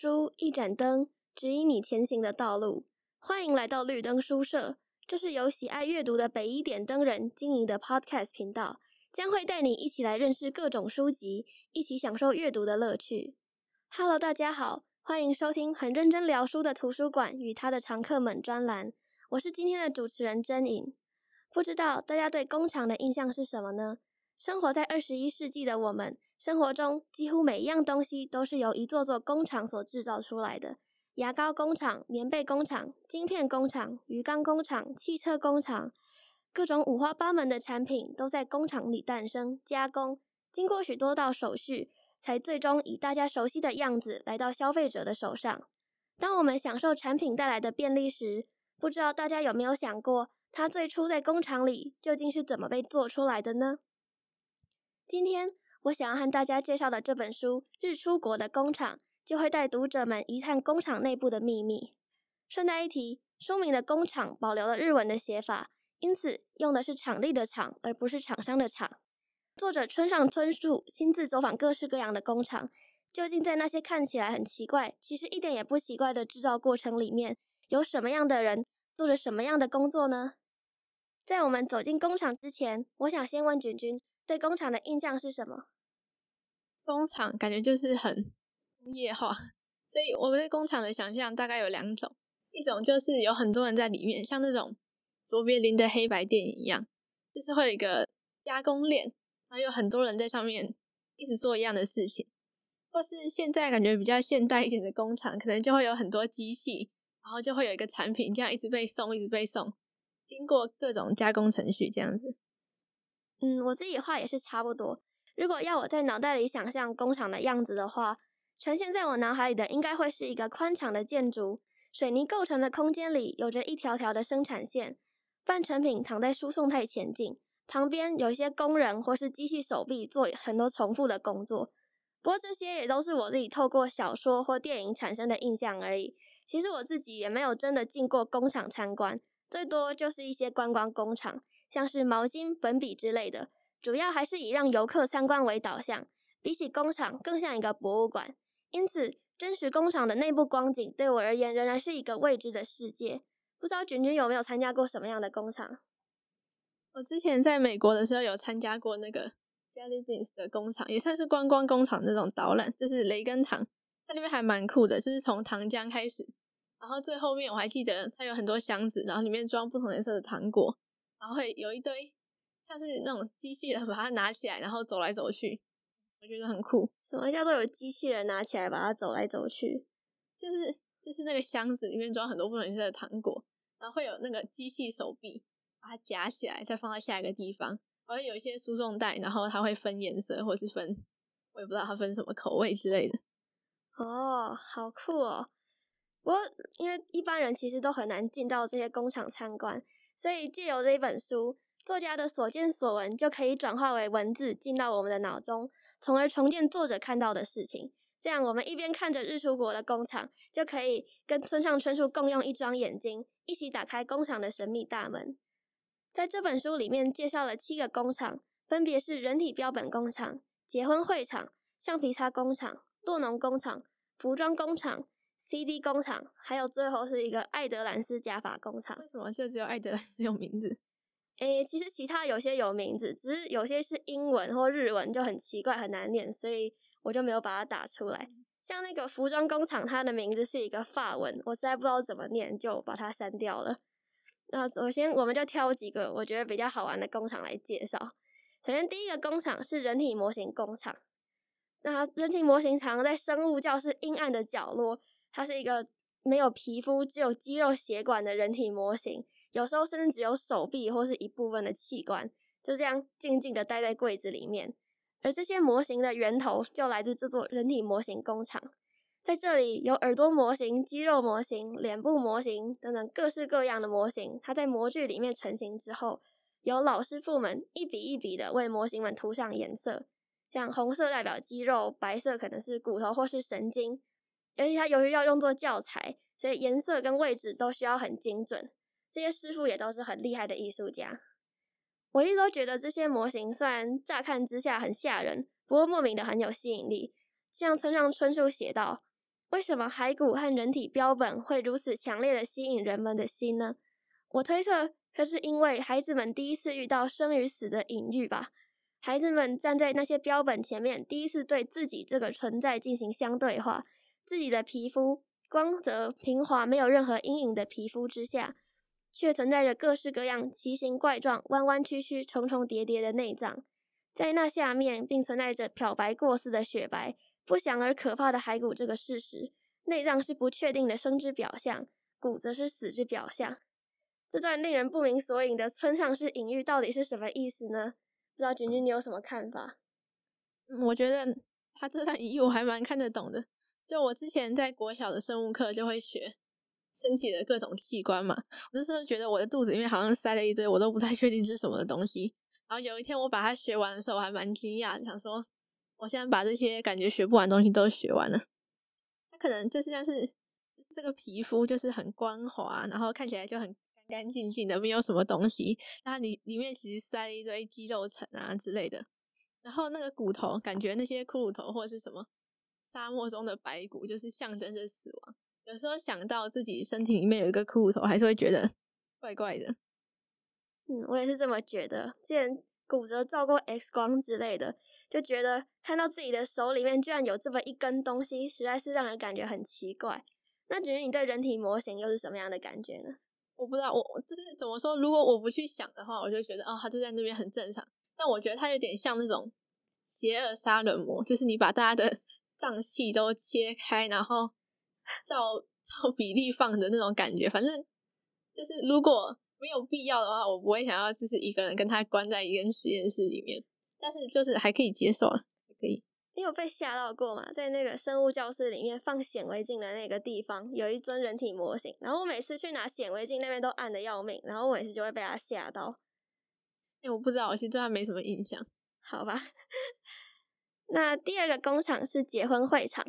书，一盏灯，指引你前行的道路。欢迎来到绿灯书社，这是由喜爱阅读的北一点灯人经营的 Podcast 频道，将会带你一起来认识各种书籍，一起享受阅读的乐趣。Hello，大家好，欢迎收听很认真聊书的图书馆与他的常客们专栏。我是今天的主持人真颖。不知道大家对工厂的印象是什么呢？生活在二十一世纪的我们，生活中几乎每一样东西都是由一座座工厂所制造出来的。牙膏工厂、棉被工厂、晶片工厂、鱼缸工厂、汽车工厂，各种五花八门的产品都在工厂里诞生、加工，经过许多道手续，才最终以大家熟悉的样子来到消费者的手上。当我们享受产品带来的便利时，不知道大家有没有想过，它最初在工厂里究竟是怎么被做出来的呢？今天我想要和大家介绍的这本书《日出国的工厂》，就会带读者们一探工厂内部的秘密。顺带一提，书名的“工厂”保留了日文的写法，因此用的是场地的“场”，而不是厂商的“厂”。作者村上春树亲自走访各式各样的工厂，究竟在那些看起来很奇怪，其实一点也不奇怪的制造过程里面，有什么样的人做着什么样的工作呢？在我们走进工厂之前，我想先问君君。对工厂的印象是什么？工厂感觉就是很工业化，所以我对工厂的想象大概有两种，一种就是有很多人在里面，像那种卓别林的黑白电影一样，就是会有一个加工链，然后有很多人在上面一直做一样的事情，或是现在感觉比较现代一点的工厂，可能就会有很多机器，然后就会有一个产品这样一直被送，一直被送，经过各种加工程序这样子。嗯，我自己的话也是差不多。如果要我在脑袋里想象工厂的样子的话，呈现在我脑海里的应该会是一个宽敞的建筑，水泥构成的空间里有着一条条的生产线，半成品躺在输送带前进，旁边有一些工人或是机器手臂做很多重复的工作。不过这些也都是我自己透过小说或电影产生的印象而已。其实我自己也没有真的进过工厂参观，最多就是一些观光工厂。像是毛巾、粉笔之类的，主要还是以让游客参观为导向。比起工厂，更像一个博物馆。因此，真实工厂的内部光景对我而言仍然是一个未知的世界。不知道卷卷有没有参加过什么样的工厂？我之前在美国的时候有参加过那个 Jelly Beans 的工厂，也算是观光工厂那种导览，就是雷根糖。它那边还蛮酷的，就是从糖浆开始，然后最后面我还记得它有很多箱子，然后里面装不同颜色的糖果。然后会有一堆像是那种机器人 把它拿起来，然后走来走去，我觉得很酷。什么叫做有机器人拿起来把它走来走去？就是就是那个箱子里面装很多不同颜色的糖果，然后会有那个机器手臂把它夹起来，再放在下一个地方。还会有一些输送带，然后它会分颜色，或是分我也不知道它分什么口味之类的。哦，好酷哦！不过因为一般人其实都很难进到这些工厂参观。所以，借由这一本书，作家的所见所闻就可以转化为文字进到我们的脑中，从而重建作者看到的事情。这样，我们一边看着日出国的工厂，就可以跟村上春树共用一双眼睛，一起打开工厂的神秘大门。在这本书里面，介绍了七个工厂，分别是人体标本工厂、结婚会场、橡皮擦工厂、酪农工厂、服装工厂。CD 工厂，还有最后是一个爱德兰斯加法工厂。为什么就只有爱德兰斯有名字？诶，其实其他有些有名字，只是有些是英文或日文，就很奇怪很难念，所以我就没有把它打出来。像那个服装工厂，它的名字是一个法文，我实在不知道怎么念，就把它删掉了。那首先我们就挑几个我觉得比较好玩的工厂来介绍。首先第一个工厂是人体模型工厂，那人体模型常在生物教室阴暗的角落。它是一个没有皮肤、只有肌肉血管的人体模型，有时候甚至只有手臂或是一部分的器官，就这样静静的待在柜子里面。而这些模型的源头就来自这座人体模型工厂，在这里有耳朵模型、肌肉模型、脸部模型等等各式各样的模型。它在模具里面成型之后，由老师傅们一笔一笔的为模型们涂上颜色，像红色代表肌肉，白色可能是骨头或是神经。而且它由于要用作教材，所以颜色跟位置都需要很精准。这些师傅也都是很厉害的艺术家。我一直都觉得这些模型虽然乍看之下很吓人，不过莫名的很有吸引力。像村上春树写道：“为什么骸骨和人体标本会如此强烈的吸引人们的心呢？我推测，这是因为孩子们第一次遇到生与死的隐喻吧。孩子们站在那些标本前面，第一次对自己这个存在进行相对化。自己的皮肤光泽平滑，没有任何阴影的皮肤之下，却存在着各式各样奇形怪状、弯弯曲曲、重重叠叠的内脏。在那下面，并存在着漂白过似的雪白。不祥而可怕的骸骨这个事实，内脏是不确定的生之表象，骨则是死之表象。这段令人不明所以的村上式隐喻到底是什么意思呢？不知道君君你有什么看法？我觉得他这段隐喻我还蛮看得懂的。就我之前在国小的生物课就会学身体的各种器官嘛，我就是觉得我的肚子里面好像塞了一堆我都不太确定是什么的东西。然后有一天我把它学完的时候，我还蛮惊讶，想说。我现在把这些感觉学不完的东西都学完了，它可能就是像是这个皮肤就是很光滑，然后看起来就很干干净净的，没有什么东西。那里里面其实塞了一堆肌肉层啊之类的。然后那个骨头，感觉那些骷髅头或者是什么沙漠中的白骨，就是象征着死亡。有时候想到自己身体里面有一个骷髅头，还是会觉得 怪怪的。嗯，我也是这么觉得。之前骨折照过 X 光之类的。就觉得看到自己的手里面居然有这么一根东西，实在是让人感觉很奇怪。那觉得你对人体模型又是什么样的感觉呢？我不知道，我就是怎么说，如果我不去想的话，我就觉得哦，它就在那边很正常。但我觉得它有点像那种邪恶杀人魔，就是你把大家的 脏器都切开，然后 照照比例放的那种感觉。反正就是如果没有必要的话，我不会想要就是一个人跟他关在一间实验室里面。但是就是还可以接受了，还可以。你有被吓到过吗？在那个生物教室里面放显微镜的那个地方，有一尊人体模型。然后我每次去拿显微镜，那边都暗的要命。然后我每次就会被他吓到。哎，我不知道，我其实对他没什么印象。好吧。那第二个工厂是结婚会场。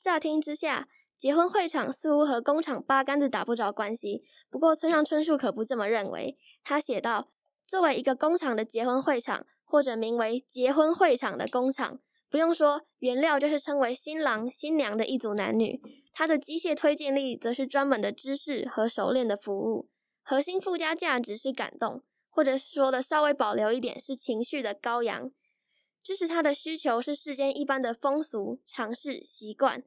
乍听之下，结婚会场似乎和工厂八竿子打不着关系。不过村上春树可不这么认为。他写道：作为一个工厂的结婚会场。或者名为结婚会场的工厂，不用说，原料就是称为新郎新娘的一组男女。它的机械推进力则是专门的知识和熟练的服务，核心附加价值是感动，或者说的稍微保留一点是情绪的羔羊。支持他的需求是世间一般的风俗、常识、习惯。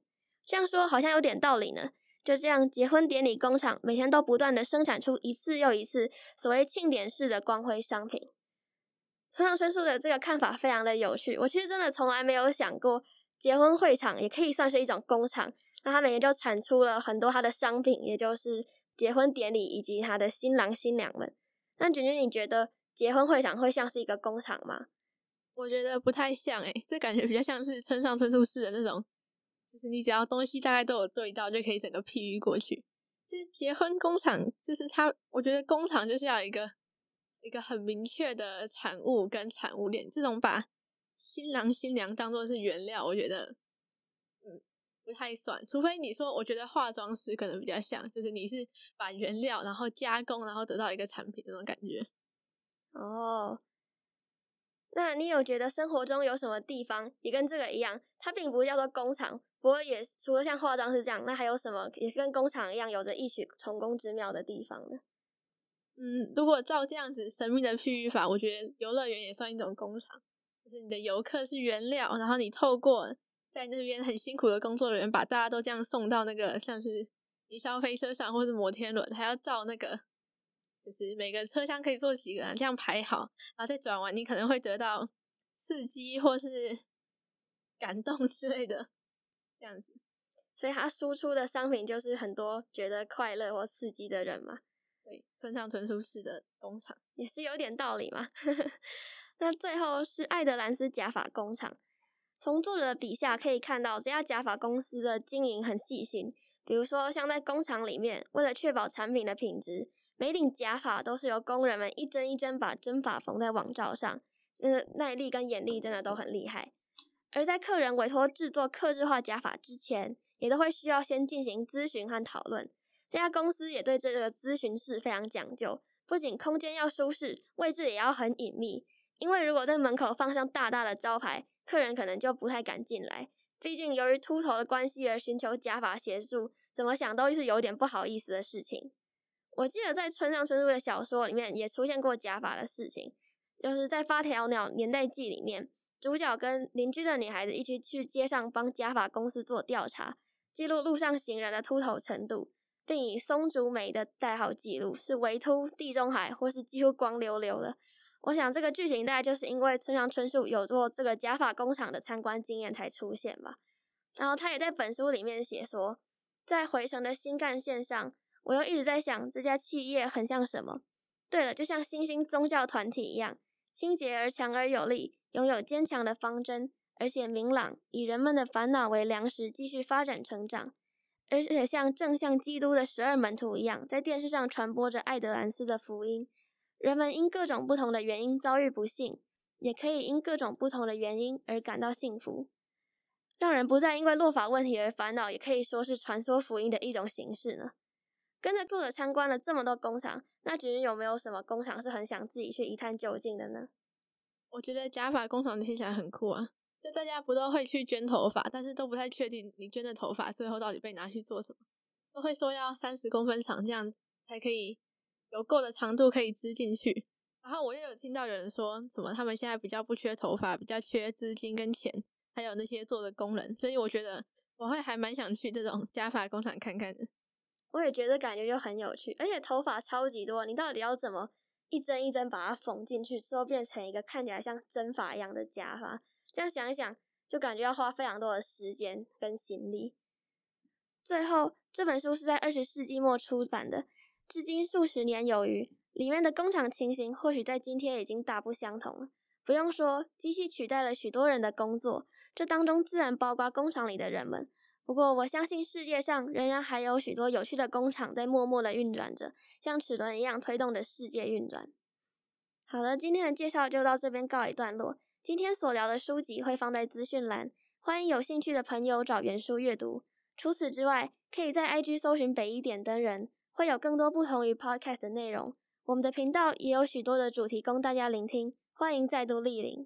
这样说好像有点道理呢。就这样，结婚典礼工厂每天都不断的生产出一次又一次所谓庆典式的光辉商品。村上春树的这个看法非常的有趣，我其实真的从来没有想过，结婚会场也可以算是一种工厂。那他每年就产出了很多他的商品，也就是结婚典礼以及他的新郎新娘们。那君君，你觉得结婚会场会像是一个工厂吗？我觉得不太像诶，这感觉比较像是村上春树式的那种，就是你只要东西大概都有对到，就可以整个 PU 过去。就是结婚工厂，就是他，我觉得工厂就是要一个。一个很明确的产物跟产物链，这种把新郎新娘当做是原料，我觉得，嗯，不太算。除非你说，我觉得化妆师可能比较像，就是你是把原料然后加工，然后得到一个产品那种感觉。哦，那你有觉得生活中有什么地方也跟这个一样？它并不叫做工厂，不过也除了像化妆师这样，那还有什么也跟工厂一样有着异曲同工之妙的地方呢？嗯，如果照这样子神秘的譬喻法，我觉得游乐园也算一种工厂，就是你的游客是原料，然后你透过在那边很辛苦的工作人员，把大家都这样送到那个像是云霄飞车上，或是摩天轮，还要照那个，就是每个车厢可以坐几个人，这样排好，然后再转弯，你可能会得到刺激或是感动之类的，这样子。所以它输出的商品就是很多觉得快乐或刺激的人嘛。对，村上春树式的工厂也是有点道理嘛。那最后是爱德兰斯假发工厂。从作者的笔下可以看到，这家假发公司的经营很细心。比如说，像在工厂里面，为了确保产品的品质，每顶假发都是由工人们一针一针把针发缝在网罩上，真的耐力跟眼力真的都很厉害。而在客人委托制作客制化假发之前，也都会需要先进行咨询和讨论。这家公司也对这个咨询室非常讲究，不仅空间要舒适，位置也要很隐秘。因为如果在门口放上大大的招牌，客人可能就不太敢进来。毕竟由于秃头的关系而寻求假发协助，怎么想都是有点不好意思的事情。我记得在村上春树的小说里面也出现过假发的事情，就是在《发条鸟年代记》里面，主角跟邻居的女孩子一起去街上帮假发公司做调查，记录路上行人的秃头程度，并以松竹梅的代号记录，是微秃、地中海或是几乎光溜溜的。我想这个剧情大概就是因为村上春树有做这个假发工厂的参观经验才出现吧。然后他也在本书里面写说，在回程的新干线上。我又一直在想，这家企业很像什么？对了，就像新兴宗教团体一样，清洁而强而有力，拥有坚强的方针，而且明朗，以人们的烦恼为粮食，继续发展成长。而且像正像基督的十二门徒一样，在电视上传播着爱德兰斯的福音。人们因各种不同的原因遭遇不幸，也可以因各种不同的原因而感到幸福。让人不再因为落法问题而烦恼，也可以说是传说福音的一种形式呢。跟着作者参观了这么多工厂，那至于有没有什么工厂是很想自己去一探究竟的呢？我觉得假发工厂听起来很酷啊！就大家不都会去捐头发，但是都不太确定你捐的头发最后到底被拿去做什么，都会说要三十公分长，这样才可以有够的长度可以织进去。然后我又有听到有人说什么他们现在比较不缺头发，比较缺资金跟钱，还有那些做的工人，所以我觉得我会还蛮想去这种假发工厂看看的。我也觉得感觉就很有趣，而且头发超级多，你到底要怎么一针一针把它缝进去，之后变成一个看起来像真发一样的假发？这样想一想，就感觉要花非常多的时间跟心力。最后，这本书是在二十世纪末出版的，至今数十年有余，里面的工厂情形或许在今天已经大不相同了。不用说，机器取代了许多人的工作，这当中自然包括工厂里的人们。不过，我相信世界上仍然还有许多有趣的工厂在默默的运转着，像齿轮一样推动着世界运转。好了，今天的介绍就到这边告一段落。今天所聊的书籍会放在资讯栏，欢迎有兴趣的朋友找原书阅读。除此之外，可以在 IG 搜寻北一点灯人，会有更多不同于 Podcast 的内容。我们的频道也有许多的主题供大家聆听，欢迎再度莅临。